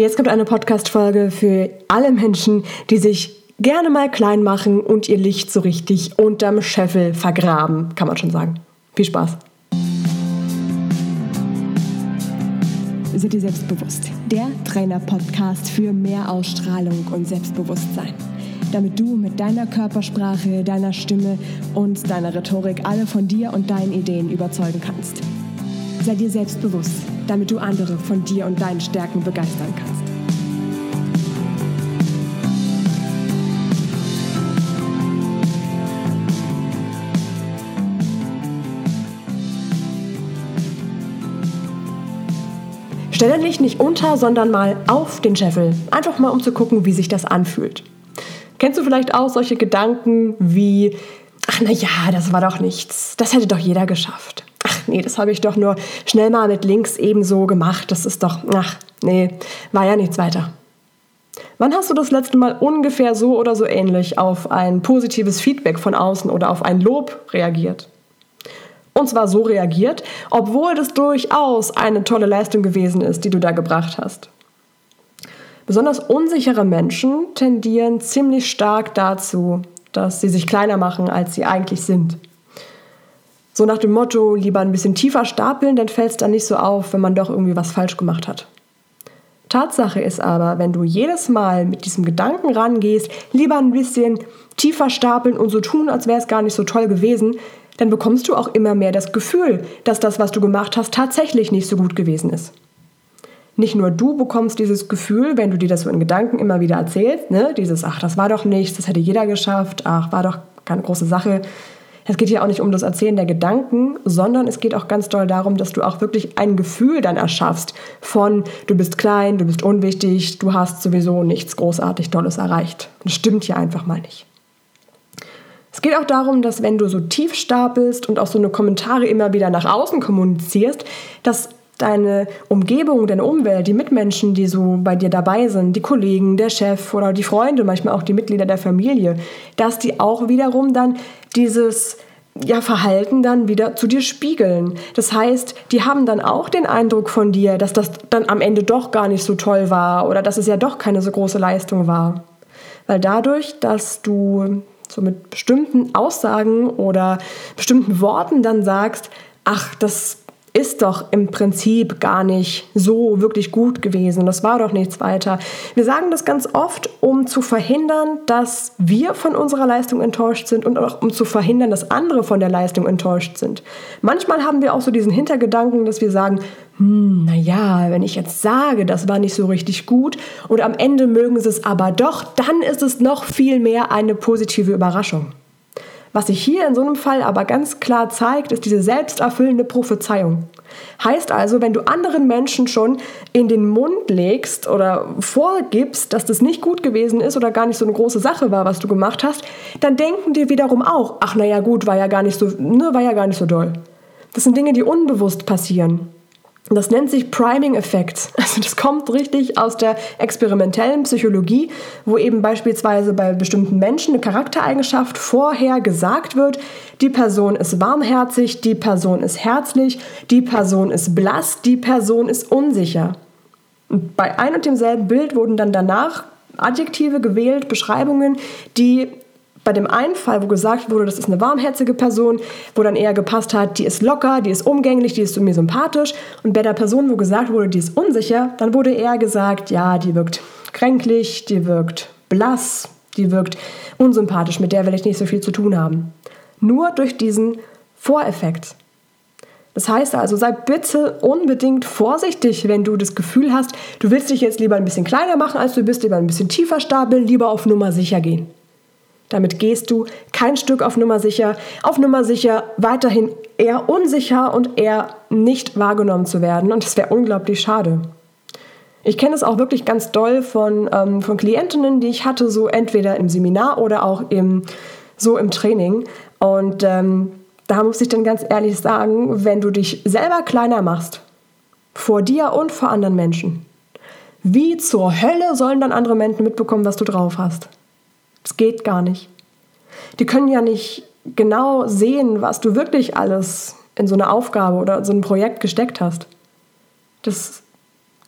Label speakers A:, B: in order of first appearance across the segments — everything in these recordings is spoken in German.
A: Jetzt kommt eine Podcast-Folge für alle Menschen, die sich gerne mal klein machen und ihr Licht so richtig unterm Scheffel vergraben, kann man schon sagen. Viel Spaß. Seid ihr selbstbewusst? Der Trainer-Podcast für mehr Ausstrahlung und Selbstbewusstsein. Damit du mit deiner Körpersprache, deiner Stimme und deiner Rhetorik alle von dir und deinen Ideen überzeugen kannst. Sei dir selbstbewusst, damit du andere von dir und deinen Stärken begeistern kannst. Stelle dich nicht unter, sondern mal auf den Scheffel. Einfach mal, um zu gucken, wie sich das anfühlt. Kennst du vielleicht auch solche Gedanken wie, ach na ja, das war doch nichts. Das hätte doch jeder geschafft. Nee, das habe ich doch nur schnell mal mit links ebenso gemacht. Das ist doch, ach nee, war ja nichts weiter. Wann hast du das letzte Mal ungefähr so oder so ähnlich auf ein positives Feedback von außen oder auf ein Lob reagiert? Und zwar so reagiert, obwohl das durchaus eine tolle Leistung gewesen ist, die du da gebracht hast. Besonders unsichere Menschen tendieren ziemlich stark dazu, dass sie sich kleiner machen, als sie eigentlich sind. So nach dem Motto, lieber ein bisschen tiefer stapeln, dann fällt es dann nicht so auf, wenn man doch irgendwie was falsch gemacht hat. Tatsache ist aber, wenn du jedes Mal mit diesem Gedanken rangehst, lieber ein bisschen tiefer stapeln und so tun, als wäre es gar nicht so toll gewesen, dann bekommst du auch immer mehr das Gefühl, dass das, was du gemacht hast, tatsächlich nicht so gut gewesen ist. Nicht nur du bekommst dieses Gefühl, wenn du dir das so in Gedanken immer wieder erzählst, ne? dieses, ach, das war doch nichts, das hätte jeder geschafft, ach, war doch keine große Sache. Es geht hier auch nicht um das Erzählen der Gedanken, sondern es geht auch ganz doll darum, dass du auch wirklich ein Gefühl dann erschaffst von, du bist klein, du bist unwichtig, du hast sowieso nichts großartig Tolles erreicht. Das stimmt hier einfach mal nicht. Es geht auch darum, dass wenn du so tief stapelst und auch so eine Kommentare immer wieder nach außen kommunizierst, dass deine Umgebung, deine Umwelt, die Mitmenschen, die so bei dir dabei sind, die Kollegen, der Chef oder die Freunde, manchmal auch die Mitglieder der Familie, dass die auch wiederum dann dieses ja, Verhalten dann wieder zu dir spiegeln. Das heißt, die haben dann auch den Eindruck von dir, dass das dann am Ende doch gar nicht so toll war oder dass es ja doch keine so große Leistung war. Weil dadurch, dass du so mit bestimmten Aussagen oder bestimmten Worten dann sagst, ach, das ist doch im Prinzip gar nicht so wirklich gut gewesen. Das war doch nichts weiter. Wir sagen das ganz oft, um zu verhindern, dass wir von unserer Leistung enttäuscht sind und auch um zu verhindern, dass andere von der Leistung enttäuscht sind. Manchmal haben wir auch so diesen Hintergedanken, dass wir sagen, hm, naja, wenn ich jetzt sage, das war nicht so richtig gut und am Ende mögen sie es aber doch, dann ist es noch viel mehr eine positive Überraschung. Was sich hier in so einem Fall aber ganz klar zeigt, ist diese selbsterfüllende Prophezeiung. Heißt also, wenn du anderen Menschen schon in den Mund legst oder vorgibst, dass das nicht gut gewesen ist oder gar nicht so eine große Sache war, was du gemacht hast, dann denken die wiederum auch, ach naja gut, war ja gar nicht so, ne, war ja gar nicht so doll. Das sind Dinge, die unbewusst passieren. Das nennt sich Priming-Effekt. Also das kommt richtig aus der experimentellen Psychologie, wo eben beispielsweise bei bestimmten Menschen eine Charaktereigenschaft vorher gesagt wird, die Person ist warmherzig, die Person ist herzlich, die Person ist blass, die Person ist unsicher. Und bei ein und demselben Bild wurden dann danach Adjektive gewählt, Beschreibungen, die bei dem einen Fall, wo gesagt wurde, das ist eine warmherzige Person, wo dann eher gepasst hat, die ist locker, die ist umgänglich, die ist mir sympathisch. Und bei der Person, wo gesagt wurde, die ist unsicher, dann wurde eher gesagt, ja, die wirkt kränklich, die wirkt blass, die wirkt unsympathisch, mit der will ich nicht so viel zu tun haben. Nur durch diesen Voreffekt. Das heißt also, sei bitte unbedingt vorsichtig, wenn du das Gefühl hast, du willst dich jetzt lieber ein bisschen kleiner machen, als du bist, lieber ein bisschen tiefer stapeln, lieber auf Nummer sicher gehen. Damit gehst du kein Stück auf Nummer sicher, auf Nummer sicher weiterhin eher unsicher und eher nicht wahrgenommen zu werden. Und das wäre unglaublich schade. Ich kenne es auch wirklich ganz doll von, ähm, von Klientinnen, die ich hatte, so entweder im Seminar oder auch im, so im Training. Und ähm, da muss ich dann ganz ehrlich sagen, wenn du dich selber kleiner machst, vor dir und vor anderen Menschen, wie zur Hölle sollen dann andere Menschen mitbekommen, was du drauf hast? Es geht gar nicht. Die können ja nicht genau sehen, was du wirklich alles in so eine Aufgabe oder so ein Projekt gesteckt hast. Das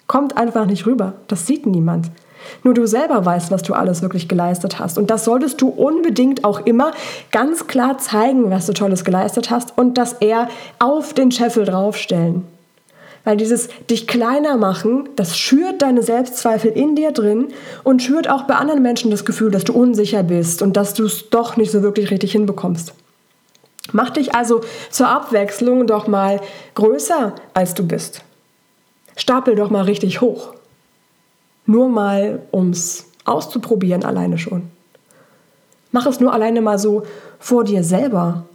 A: kommt einfach nicht rüber. Das sieht niemand. Nur du selber weißt, was du alles wirklich geleistet hast. Und das solltest du unbedingt auch immer ganz klar zeigen, was du Tolles geleistet hast und das eher auf den Scheffel draufstellen. Weil dieses dich kleiner machen, das schürt deine Selbstzweifel in dir drin und schürt auch bei anderen Menschen das Gefühl, dass du unsicher bist und dass du es doch nicht so wirklich richtig hinbekommst. Mach dich also zur Abwechslung doch mal größer, als du bist. Stapel doch mal richtig hoch. Nur mal, ums auszuprobieren alleine schon. Mach es nur alleine mal so vor dir selber.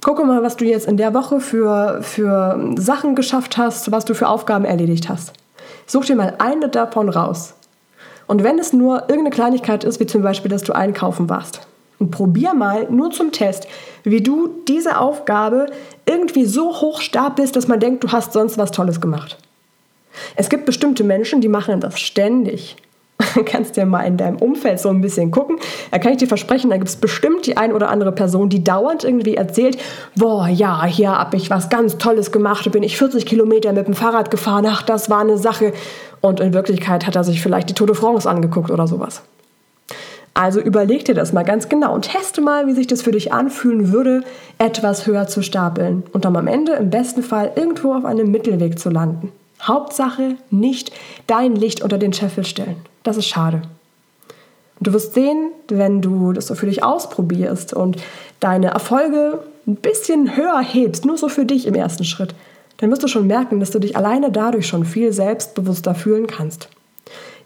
A: Gucke mal, was du jetzt in der Woche für, für Sachen geschafft hast, was du für Aufgaben erledigt hast. Such dir mal eine davon raus. Und wenn es nur irgendeine Kleinigkeit ist, wie zum Beispiel, dass du einkaufen warst, und probier mal nur zum Test, wie du diese Aufgabe irgendwie so hoch stapelst, dass man denkt, du hast sonst was Tolles gemacht. Es gibt bestimmte Menschen, die machen das ständig. Kannst ja mal in deinem Umfeld so ein bisschen gucken. Da kann ich dir versprechen, da gibt es bestimmt die ein oder andere Person, die dauernd irgendwie erzählt, boah, ja, hier habe ich was ganz Tolles gemacht, bin ich 40 Kilometer mit dem Fahrrad gefahren, ach, das war eine Sache. Und in Wirklichkeit hat er sich vielleicht die Tour de France angeguckt oder sowas. Also überleg dir das mal ganz genau und teste mal, wie sich das für dich anfühlen würde, etwas höher zu stapeln und dann am Ende im besten Fall irgendwo auf einem Mittelweg zu landen. Hauptsache nicht dein Licht unter den Scheffel stellen. Das ist schade. Und du wirst sehen, wenn du das so für dich ausprobierst und deine Erfolge ein bisschen höher hebst, nur so für dich im ersten Schritt, dann wirst du schon merken, dass du dich alleine dadurch schon viel selbstbewusster fühlen kannst.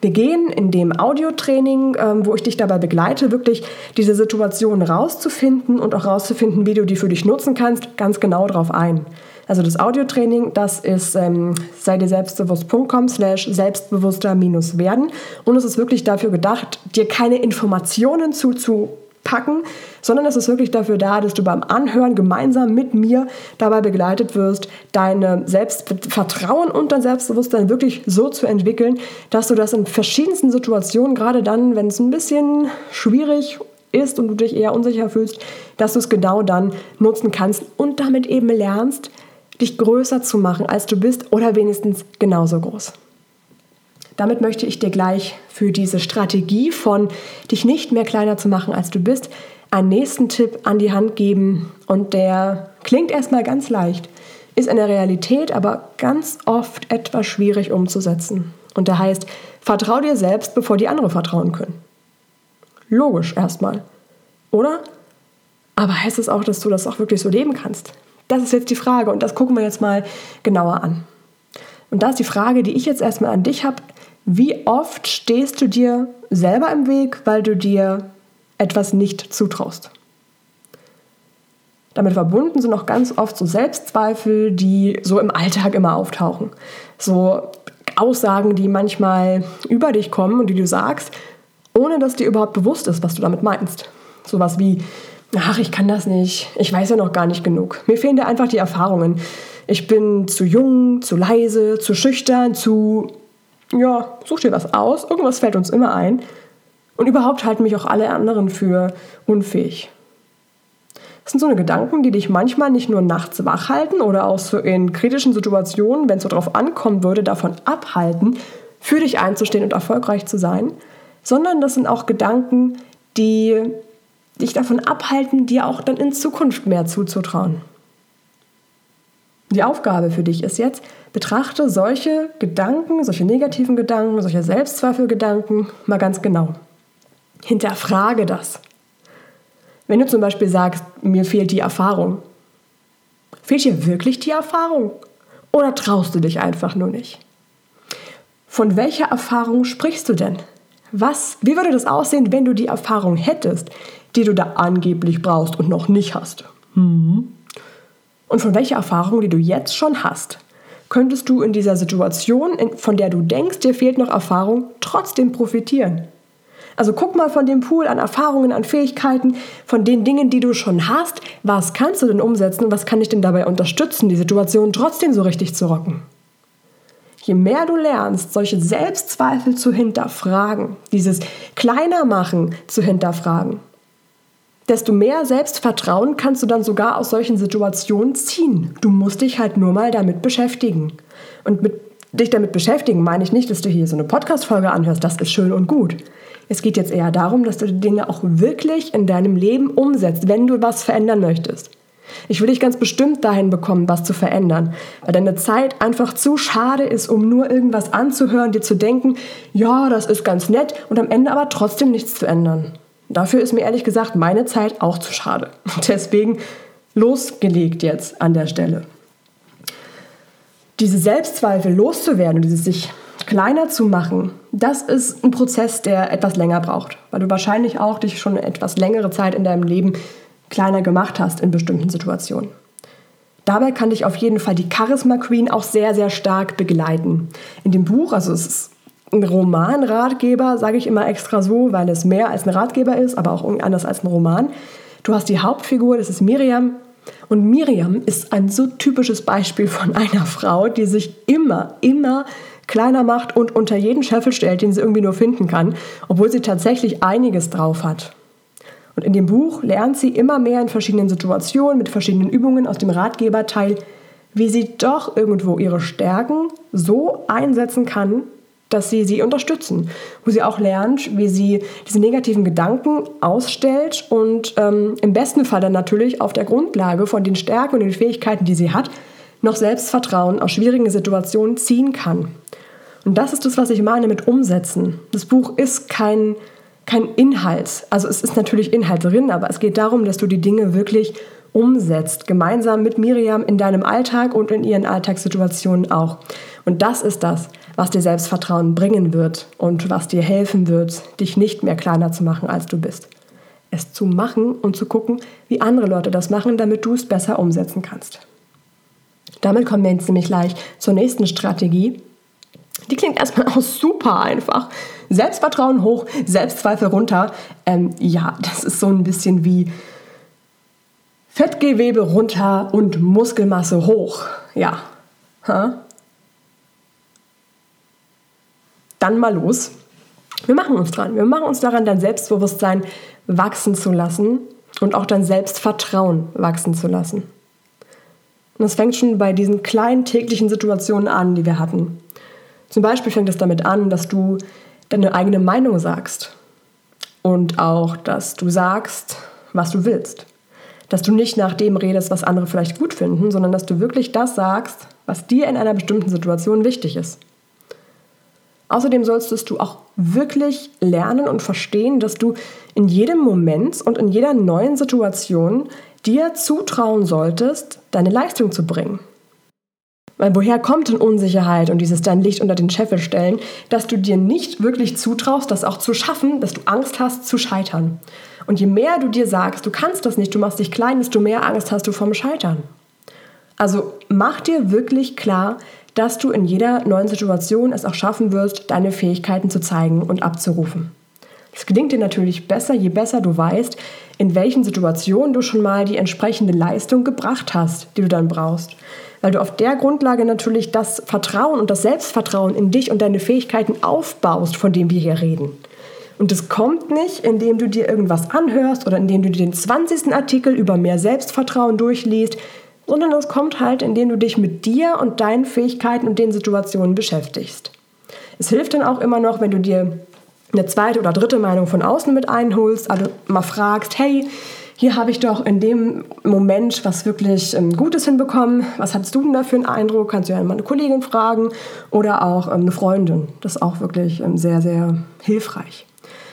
A: Wir gehen in dem Audiotraining, ähm, wo ich dich dabei begleite, wirklich diese Situation rauszufinden und auch rauszufinden, wie du die für dich nutzen kannst, ganz genau darauf ein. Also das Audiotraining, das ist ähm, sei dir selbstbewusst.com slash selbstbewusster minus werden. Und es ist wirklich dafür gedacht, dir keine Informationen zuzupacken, sondern es ist wirklich dafür da, dass du beim Anhören gemeinsam mit mir dabei begleitet wirst, dein Selbstvertrauen und dein Selbstbewusstsein wirklich so zu entwickeln, dass du das in verschiedensten Situationen, gerade dann, wenn es ein bisschen schwierig ist und du dich eher unsicher fühlst, dass du es genau dann nutzen kannst und damit eben lernst, dich größer zu machen, als du bist oder wenigstens genauso groß. Damit möchte ich dir gleich für diese Strategie von dich nicht mehr kleiner zu machen, als du bist, einen nächsten Tipp an die Hand geben. Und der klingt erstmal ganz leicht, ist in der Realität aber ganz oft etwas schwierig umzusetzen. Und der heißt, vertrau dir selbst, bevor die andere vertrauen können. Logisch erstmal, oder? Aber heißt es auch, dass du das auch wirklich so leben kannst? Das ist jetzt die Frage und das gucken wir jetzt mal genauer an. Und da ist die Frage, die ich jetzt erstmal an dich habe, wie oft stehst du dir selber im Weg, weil du dir etwas nicht zutraust? Damit verbunden sind auch ganz oft so Selbstzweifel, die so im Alltag immer auftauchen. So Aussagen, die manchmal über dich kommen und die du sagst, ohne dass dir überhaupt bewusst ist, was du damit meinst. Sowas wie, ach, ich kann das nicht, ich weiß ja noch gar nicht genug. Mir fehlen da einfach die Erfahrungen. Ich bin zu jung, zu leise, zu schüchtern, zu, ja, such dir was aus, irgendwas fällt uns immer ein. Und überhaupt halten mich auch alle anderen für unfähig. Das sind so eine Gedanken, die dich manchmal nicht nur nachts wach halten oder auch so in kritischen Situationen, wenn es so drauf ankommen würde, davon abhalten, für dich einzustehen und erfolgreich zu sein, sondern das sind auch Gedanken, die dich davon abhalten, dir auch dann in Zukunft mehr zuzutrauen. Die Aufgabe für dich ist jetzt, betrachte solche Gedanken, solche negativen Gedanken, solche Selbstzweifelgedanken mal ganz genau. Hinterfrage das. Wenn du zum Beispiel sagst, mir fehlt die Erfahrung, fehlt dir wirklich die Erfahrung? Oder traust du dich einfach nur nicht? Von welcher Erfahrung sprichst du denn? Was, wie würde das aussehen, wenn du die Erfahrung hättest, die du da angeblich brauchst und noch nicht hast. Mhm. Und von welcher Erfahrung, die du jetzt schon hast, könntest du in dieser Situation, von der du denkst, dir fehlt noch Erfahrung, trotzdem profitieren? Also guck mal von dem Pool an Erfahrungen, an Fähigkeiten, von den Dingen, die du schon hast, was kannst du denn umsetzen und was kann dich denn dabei unterstützen, die Situation trotzdem so richtig zu rocken? Je mehr du lernst, solche Selbstzweifel zu hinterfragen, dieses Kleinermachen zu hinterfragen, desto mehr Selbstvertrauen kannst du dann sogar aus solchen Situationen ziehen. Du musst dich halt nur mal damit beschäftigen. Und mit dich damit beschäftigen, meine ich nicht, dass du hier so eine Podcast-Folge anhörst. Das ist schön und gut. Es geht jetzt eher darum, dass du die Dinge auch wirklich in deinem Leben umsetzt, wenn du was verändern möchtest. Ich will dich ganz bestimmt dahin bekommen, was zu verändern, weil deine Zeit einfach zu schade ist, um nur irgendwas anzuhören, dir zu denken, ja, das ist ganz nett und am Ende aber trotzdem nichts zu ändern. Dafür ist mir ehrlich gesagt meine Zeit auch zu schade. Deswegen losgelegt jetzt an der Stelle. Diese Selbstzweifel loszuwerden und dieses sich kleiner zu machen, das ist ein Prozess, der etwas länger braucht, weil du wahrscheinlich auch dich schon etwas längere Zeit in deinem Leben kleiner gemacht hast in bestimmten Situationen. Dabei kann dich auf jeden Fall die Charisma Queen auch sehr, sehr stark begleiten. In dem Buch, also es ist ein Romanratgeber, sage ich immer extra so, weil es mehr als ein Ratgeber ist, aber auch anders als ein Roman. Du hast die Hauptfigur, das ist Miriam. Und Miriam ist ein so typisches Beispiel von einer Frau, die sich immer, immer kleiner macht und unter jeden Scheffel stellt, den sie irgendwie nur finden kann, obwohl sie tatsächlich einiges drauf hat. Und in dem Buch lernt sie immer mehr in verschiedenen Situationen mit verschiedenen Übungen aus dem Ratgeberteil, wie sie doch irgendwo ihre Stärken so einsetzen kann, dass sie sie unterstützen, wo sie auch lernt, wie sie diese negativen Gedanken ausstellt und ähm, im besten Fall dann natürlich auf der Grundlage von den Stärken und den Fähigkeiten, die sie hat, noch Selbstvertrauen aus schwierigen Situationen ziehen kann. Und das ist das, was ich meine mit umsetzen. Das Buch ist kein, kein Inhalt. Also es ist natürlich Inhalt drin, aber es geht darum, dass du die Dinge wirklich umsetzt, gemeinsam mit Miriam in deinem Alltag und in ihren Alltagssituationen auch. Und das ist das, was dir Selbstvertrauen bringen wird und was dir helfen wird, dich nicht mehr kleiner zu machen, als du bist. Es zu machen und zu gucken, wie andere Leute das machen, damit du es besser umsetzen kannst. Damit kommen wir jetzt nämlich gleich zur nächsten Strategie. Die klingt erstmal auch super einfach. Selbstvertrauen hoch, Selbstzweifel runter. Ähm, ja, das ist so ein bisschen wie Fettgewebe runter und Muskelmasse hoch. Ja. Ha? Dann mal los. Wir machen uns dran. Wir machen uns daran, dein Selbstbewusstsein wachsen zu lassen und auch dein Selbstvertrauen wachsen zu lassen. Und das fängt schon bei diesen kleinen täglichen Situationen an, die wir hatten. Zum Beispiel fängt es damit an, dass du deine eigene Meinung sagst und auch, dass du sagst, was du willst. Dass du nicht nach dem redest, was andere vielleicht gut finden, sondern dass du wirklich das sagst, was dir in einer bestimmten Situation wichtig ist. Außerdem solltest du auch wirklich lernen und verstehen, dass du in jedem Moment und in jeder neuen Situation dir zutrauen solltest, deine Leistung zu bringen. Weil woher kommt denn Unsicherheit und dieses dein Licht unter den Scheffel stellen, dass du dir nicht wirklich zutraust, das auch zu schaffen, dass du Angst hast zu scheitern. Und je mehr du dir sagst, du kannst das nicht, du machst dich klein, desto mehr Angst hast du vom Scheitern. Also mach dir wirklich klar, dass du in jeder neuen Situation es auch schaffen wirst, deine Fähigkeiten zu zeigen und abzurufen. Das gelingt dir natürlich besser, je besser du weißt, in welchen Situationen du schon mal die entsprechende Leistung gebracht hast, die du dann brauchst. Weil du auf der Grundlage natürlich das Vertrauen und das Selbstvertrauen in dich und deine Fähigkeiten aufbaust, von dem wir hier reden. Und es kommt nicht, indem du dir irgendwas anhörst oder indem du dir den 20. Artikel über mehr Selbstvertrauen durchliest, sondern es kommt halt, indem du dich mit dir und deinen Fähigkeiten und den Situationen beschäftigst. Es hilft dann auch immer noch, wenn du dir eine zweite oder dritte Meinung von außen mit einholst, also mal fragst, hey, hier habe ich doch in dem Moment was wirklich ähm, Gutes hinbekommen. Was hattest du denn da für einen Eindruck? Kannst du ja mal eine Kollegin fragen oder auch ähm, eine Freundin. Das ist auch wirklich ähm, sehr, sehr hilfreich.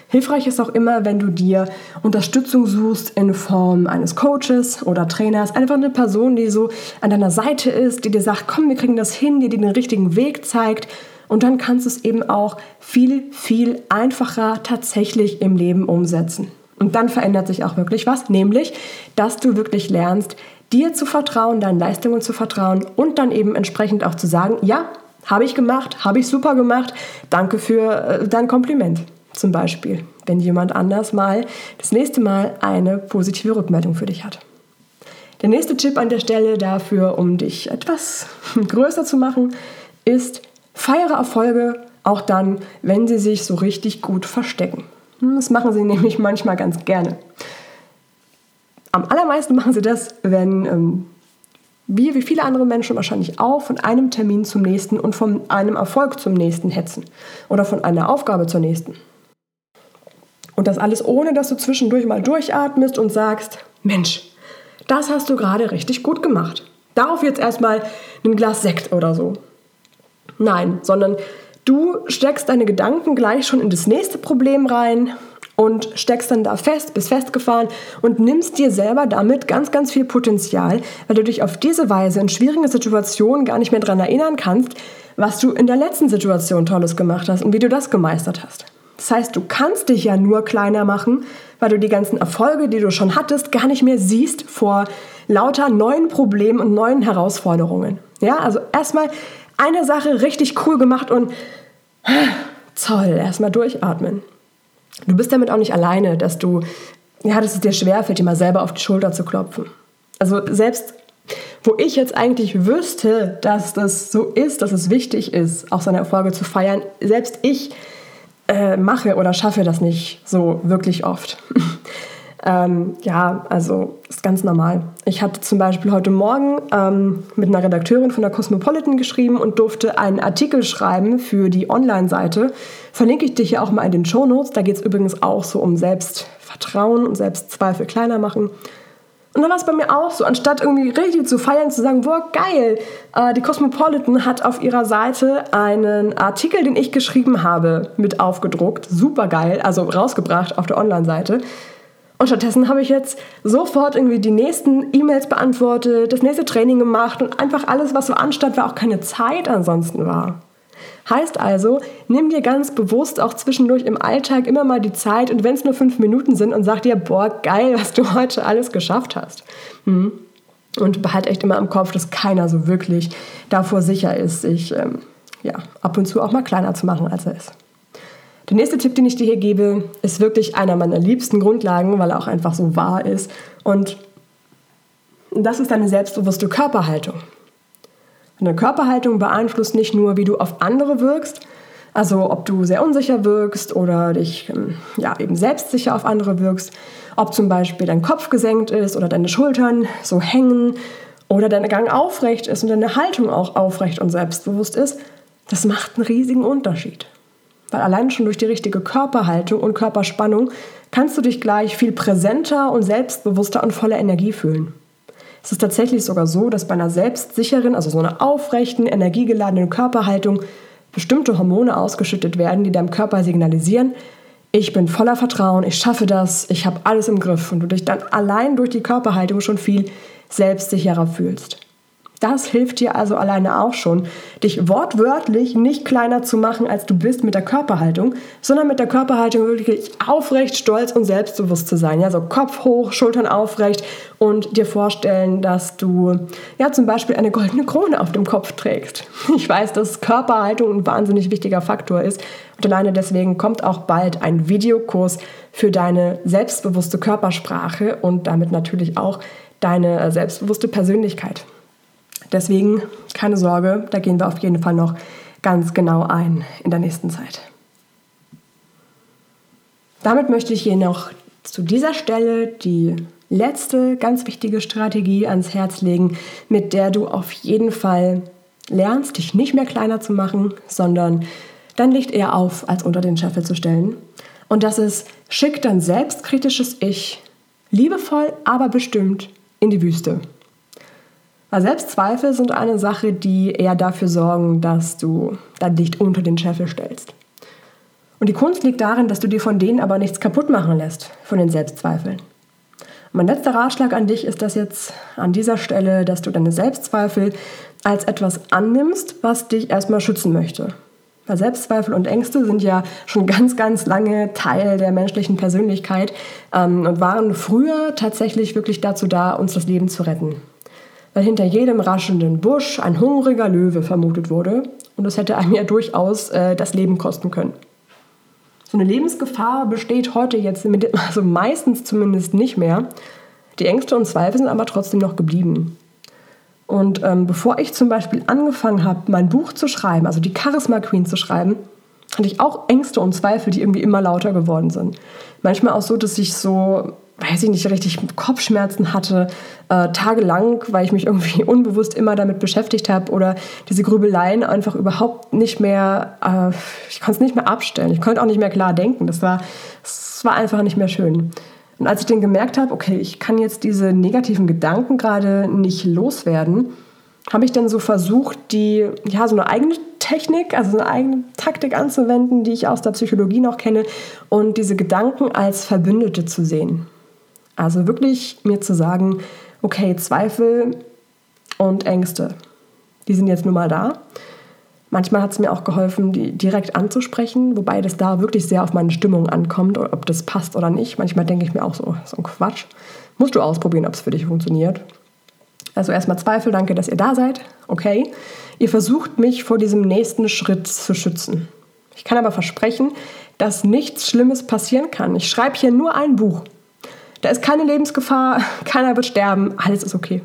A: Hilfreich ist auch immer, wenn du dir Unterstützung suchst in Form eines Coaches oder Trainers. Einfach eine Person, die so an deiner Seite ist, die dir sagt, komm, wir kriegen das hin, die dir den richtigen Weg zeigt. Und dann kannst du es eben auch viel, viel einfacher tatsächlich im Leben umsetzen. Und dann verändert sich auch wirklich was, nämlich, dass du wirklich lernst, dir zu vertrauen, deinen Leistungen zu vertrauen und dann eben entsprechend auch zu sagen, ja, habe ich gemacht, habe ich super gemacht, danke für äh, dein Kompliment zum Beispiel, wenn jemand anders mal das nächste Mal eine positive Rückmeldung für dich hat. Der nächste Tipp an der Stelle dafür, um dich etwas größer zu machen, ist, feiere Erfolge auch dann, wenn sie sich so richtig gut verstecken. Hm, das machen sie nämlich manchmal ganz gerne. Am allermeisten machen sie das, wenn ähm, wie, wie viele andere Menschen wahrscheinlich auch, von einem Termin zum nächsten und von einem Erfolg zum nächsten hetzen oder von einer Aufgabe zur nächsten. Und das alles ohne, dass du zwischendurch mal durchatmest und sagst, Mensch, das hast du gerade richtig gut gemacht. Darauf jetzt erstmal ein Glas Sekt oder so. Nein, sondern du steckst deine Gedanken gleich schon in das nächste Problem rein und steckst dann da fest, bist festgefahren und nimmst dir selber damit ganz, ganz viel Potenzial, weil du dich auf diese Weise in schwierigen Situationen gar nicht mehr daran erinnern kannst, was du in der letzten Situation Tolles gemacht hast und wie du das gemeistert hast. Das heißt, du kannst dich ja nur kleiner machen, weil du die ganzen Erfolge, die du schon hattest, gar nicht mehr siehst vor lauter neuen Problemen und neuen Herausforderungen. Ja, also erstmal eine Sache richtig cool gemacht und toll, erstmal durchatmen. Du bist damit auch nicht alleine, dass du, ja, dass es dir schwerfällt, dir mal selber auf die Schulter zu klopfen. Also selbst wo ich jetzt eigentlich wüsste, dass das so ist, dass es wichtig ist, auch seine Erfolge zu feiern, selbst ich äh, mache oder schaffe das nicht so wirklich oft. ähm, ja, also ist ganz normal. Ich hatte zum Beispiel heute Morgen ähm, mit einer Redakteurin von der Cosmopolitan geschrieben und durfte einen Artikel schreiben für die Online-Seite. Verlinke ich dich hier auch mal in den Show Notes. Da geht es übrigens auch so um Selbstvertrauen und Selbstzweifel kleiner machen. Und dann war es bei mir auch so, anstatt irgendwie richtig zu feiern, zu sagen, boah, geil, äh, die Cosmopolitan hat auf ihrer Seite einen Artikel, den ich geschrieben habe, mit aufgedruckt. Super geil, also rausgebracht auf der Online-Seite. Und stattdessen habe ich jetzt sofort irgendwie die nächsten E-Mails beantwortet, das nächste Training gemacht und einfach alles, was so anstand, weil auch keine Zeit ansonsten war. Heißt also, nimm dir ganz bewusst auch zwischendurch im Alltag immer mal die Zeit und wenn es nur fünf Minuten sind und sag dir, boah, geil, was du heute alles geschafft hast. Hm. Und behalte echt immer im Kopf, dass keiner so wirklich davor sicher ist, sich ähm, ja, ab und zu auch mal kleiner zu machen, als er ist. Der nächste Tipp, den ich dir hier gebe, ist wirklich einer meiner liebsten Grundlagen, weil er auch einfach so wahr ist. Und das ist deine selbstbewusste Körperhaltung. Eine Körperhaltung beeinflusst nicht nur, wie du auf andere wirkst, also ob du sehr unsicher wirkst oder dich ähm, ja, eben selbstsicher auf andere wirkst, ob zum Beispiel dein Kopf gesenkt ist oder deine Schultern so hängen oder dein Gang aufrecht ist und deine Haltung auch aufrecht und selbstbewusst ist, das macht einen riesigen Unterschied. Weil allein schon durch die richtige Körperhaltung und Körperspannung kannst du dich gleich viel präsenter und selbstbewusster und voller Energie fühlen. Es ist tatsächlich sogar so, dass bei einer selbstsicheren, also so einer aufrechten, energiegeladenen Körperhaltung bestimmte Hormone ausgeschüttet werden, die deinem Körper signalisieren, ich bin voller Vertrauen, ich schaffe das, ich habe alles im Griff und du dich dann allein durch die Körperhaltung schon viel selbstsicherer fühlst. Das hilft dir also alleine auch schon, dich wortwörtlich nicht kleiner zu machen, als du bist mit der Körperhaltung, sondern mit der Körperhaltung wirklich aufrecht, stolz und selbstbewusst zu sein. Ja, so Kopf hoch, Schultern aufrecht und dir vorstellen, dass du ja zum Beispiel eine goldene Krone auf dem Kopf trägst. Ich weiß, dass Körperhaltung ein wahnsinnig wichtiger Faktor ist und alleine deswegen kommt auch bald ein Videokurs für deine selbstbewusste Körpersprache und damit natürlich auch deine selbstbewusste Persönlichkeit. Deswegen keine Sorge, da gehen wir auf jeden Fall noch ganz genau ein in der nächsten Zeit. Damit möchte ich hier noch zu dieser Stelle die letzte ganz wichtige Strategie ans Herz legen, mit der du auf jeden Fall lernst, dich nicht mehr kleiner zu machen, sondern dein Licht eher auf als unter den Scheffel zu stellen. Und das ist, schick dein selbstkritisches Ich liebevoll, aber bestimmt in die Wüste. Weil Selbstzweifel sind eine Sache, die eher dafür sorgen, dass du dein Licht unter den Scheffel stellst. Und die Kunst liegt darin, dass du dir von denen aber nichts kaputt machen lässt, von den Selbstzweifeln. Mein letzter Ratschlag an dich ist das jetzt an dieser Stelle, dass du deine Selbstzweifel als etwas annimmst, was dich erstmal schützen möchte. Weil Selbstzweifel und Ängste sind ja schon ganz, ganz lange Teil der menschlichen Persönlichkeit ähm, und waren früher tatsächlich wirklich dazu da, uns das Leben zu retten weil hinter jedem raschenden Busch ein hungriger Löwe vermutet wurde und das hätte einem ja durchaus äh, das Leben kosten können. So eine Lebensgefahr besteht heute jetzt mit, also meistens zumindest nicht mehr. Die Ängste und Zweifel sind aber trotzdem noch geblieben. Und ähm, bevor ich zum Beispiel angefangen habe, mein Buch zu schreiben, also die Charisma Queen zu schreiben, hatte ich auch Ängste und Zweifel, die irgendwie immer lauter geworden sind. Manchmal auch so, dass ich so weiß ich nicht, richtig Kopfschmerzen hatte, äh, tagelang, weil ich mich irgendwie unbewusst immer damit beschäftigt habe oder diese Grübeleien einfach überhaupt nicht mehr, äh, ich konnte es nicht mehr abstellen. Ich konnte auch nicht mehr klar denken. Das war, das war einfach nicht mehr schön. Und als ich dann gemerkt habe, okay, ich kann jetzt diese negativen Gedanken gerade nicht loswerden, habe ich dann so versucht, die, ja, so eine eigene Technik, also eine eigene Taktik anzuwenden, die ich aus der Psychologie noch kenne, und diese Gedanken als Verbündete zu sehen. Also wirklich mir zu sagen, okay, Zweifel und Ängste, die sind jetzt nun mal da. Manchmal hat es mir auch geholfen, die direkt anzusprechen, wobei das da wirklich sehr auf meine Stimmung ankommt, ob das passt oder nicht. Manchmal denke ich mir auch so, so ein Quatsch. Musst du ausprobieren, ob es für dich funktioniert. Also erstmal Zweifel, danke, dass ihr da seid. Okay. Ihr versucht mich vor diesem nächsten Schritt zu schützen. Ich kann aber versprechen, dass nichts Schlimmes passieren kann. Ich schreibe hier nur ein Buch. Da ist keine Lebensgefahr, keiner wird sterben, alles ist okay.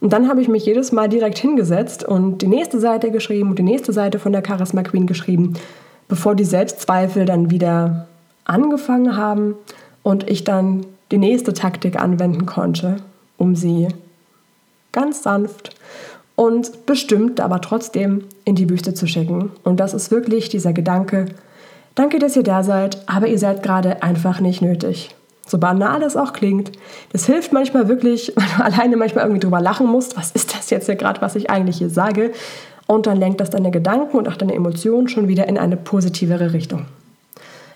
A: Und dann habe ich mich jedes Mal direkt hingesetzt und die nächste Seite geschrieben und die nächste Seite von der Charisma Queen geschrieben, bevor die Selbstzweifel dann wieder angefangen haben und ich dann die nächste Taktik anwenden konnte, um sie ganz sanft und bestimmt, aber trotzdem in die Wüste zu schicken. Und das ist wirklich dieser Gedanke, danke, dass ihr da seid, aber ihr seid gerade einfach nicht nötig. So banal es auch klingt, das hilft manchmal wirklich, weil du alleine manchmal irgendwie drüber lachen musst, was ist das jetzt hier gerade, was ich eigentlich hier sage? Und dann lenkt das deine Gedanken und auch deine Emotionen schon wieder in eine positivere Richtung.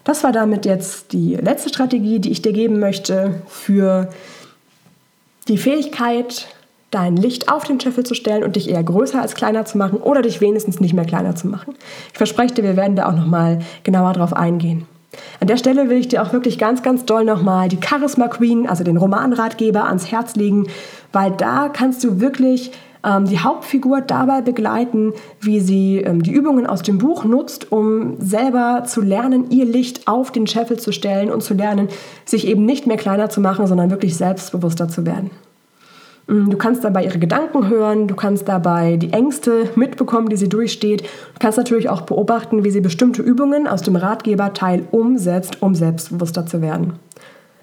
A: Das war damit jetzt die letzte Strategie, die ich dir geben möchte für die Fähigkeit, dein Licht auf den Scheffel zu stellen und dich eher größer als kleiner zu machen oder dich wenigstens nicht mehr kleiner zu machen. Ich verspreche dir, wir werden da auch nochmal genauer drauf eingehen. An der Stelle will ich dir auch wirklich ganz, ganz doll nochmal die Charisma Queen, also den Romanratgeber, ans Herz legen, weil da kannst du wirklich ähm, die Hauptfigur dabei begleiten, wie sie ähm, die Übungen aus dem Buch nutzt, um selber zu lernen, ihr Licht auf den Scheffel zu stellen und zu lernen, sich eben nicht mehr kleiner zu machen, sondern wirklich selbstbewusster zu werden. Mm, du kannst dabei ihre Gedanken hören, du kannst dabei die Ängste mitbekommen, die sie durchsteht. Du kannst natürlich auch beobachten, wie sie bestimmte Übungen aus dem Ratgeberteil umsetzt, um selbstbewusster zu werden.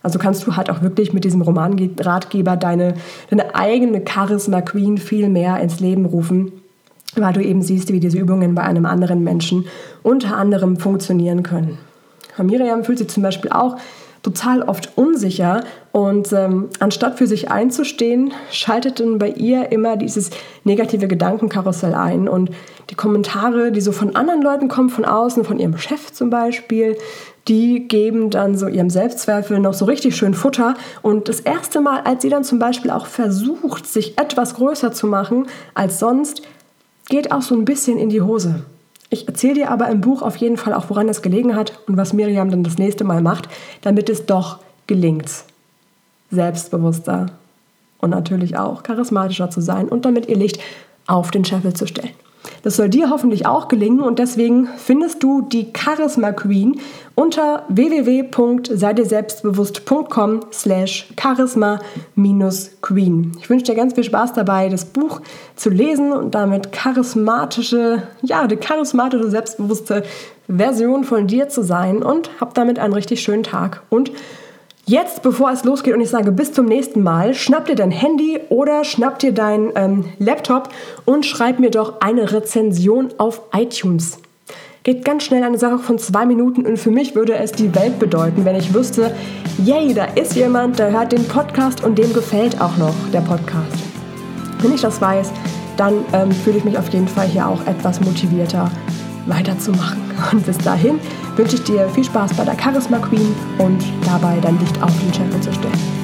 A: Also kannst du halt auch wirklich mit diesem Romanratgeber deine, deine eigene Charisma Queen viel mehr ins Leben rufen, weil du eben siehst, wie diese Übungen bei einem anderen Menschen unter anderem funktionieren können. Miriam fühlt sich zum Beispiel auch total oft unsicher und ähm, anstatt für sich einzustehen, schaltet dann bei ihr immer dieses negative Gedankenkarussell ein und die Kommentare, die so von anderen Leuten kommen, von außen, von ihrem Chef zum Beispiel, die geben dann so ihrem Selbstzweifel noch so richtig schön Futter. Und das erste Mal, als sie dann zum Beispiel auch versucht, sich etwas größer zu machen als sonst, geht auch so ein bisschen in die Hose. Ich erzähle dir aber im Buch auf jeden Fall auch, woran das gelegen hat und was Miriam dann das nächste Mal macht, damit es doch gelingt, selbstbewusster und natürlich auch charismatischer zu sein und damit ihr Licht auf den Scheffel zu stellen. Das soll dir hoffentlich auch gelingen und deswegen findest du die Charisma Queen unter www.seidirselbstbewusst.com slash charisma-queen. Ich wünsche dir ganz viel Spaß dabei, das Buch zu lesen und damit charismatische, ja, die charismatische, selbstbewusste Version von dir zu sein und hab damit einen richtig schönen Tag und Jetzt, bevor es losgeht und ich sage bis zum nächsten Mal, schnapp dir dein Handy oder schnapp dir dein ähm, Laptop und schreib mir doch eine Rezension auf iTunes. Geht ganz schnell eine Sache von zwei Minuten und für mich würde es die Welt bedeuten, wenn ich wüsste, yay, da ist jemand, der hört den Podcast und dem gefällt auch noch der Podcast. Wenn ich das weiß, dann ähm, fühle ich mich auf jeden Fall hier auch etwas motivierter weiterzumachen. Und bis dahin wünsche ich dir viel Spaß bei der Charisma Queen und dabei dein Licht auf den Channel zu stellen.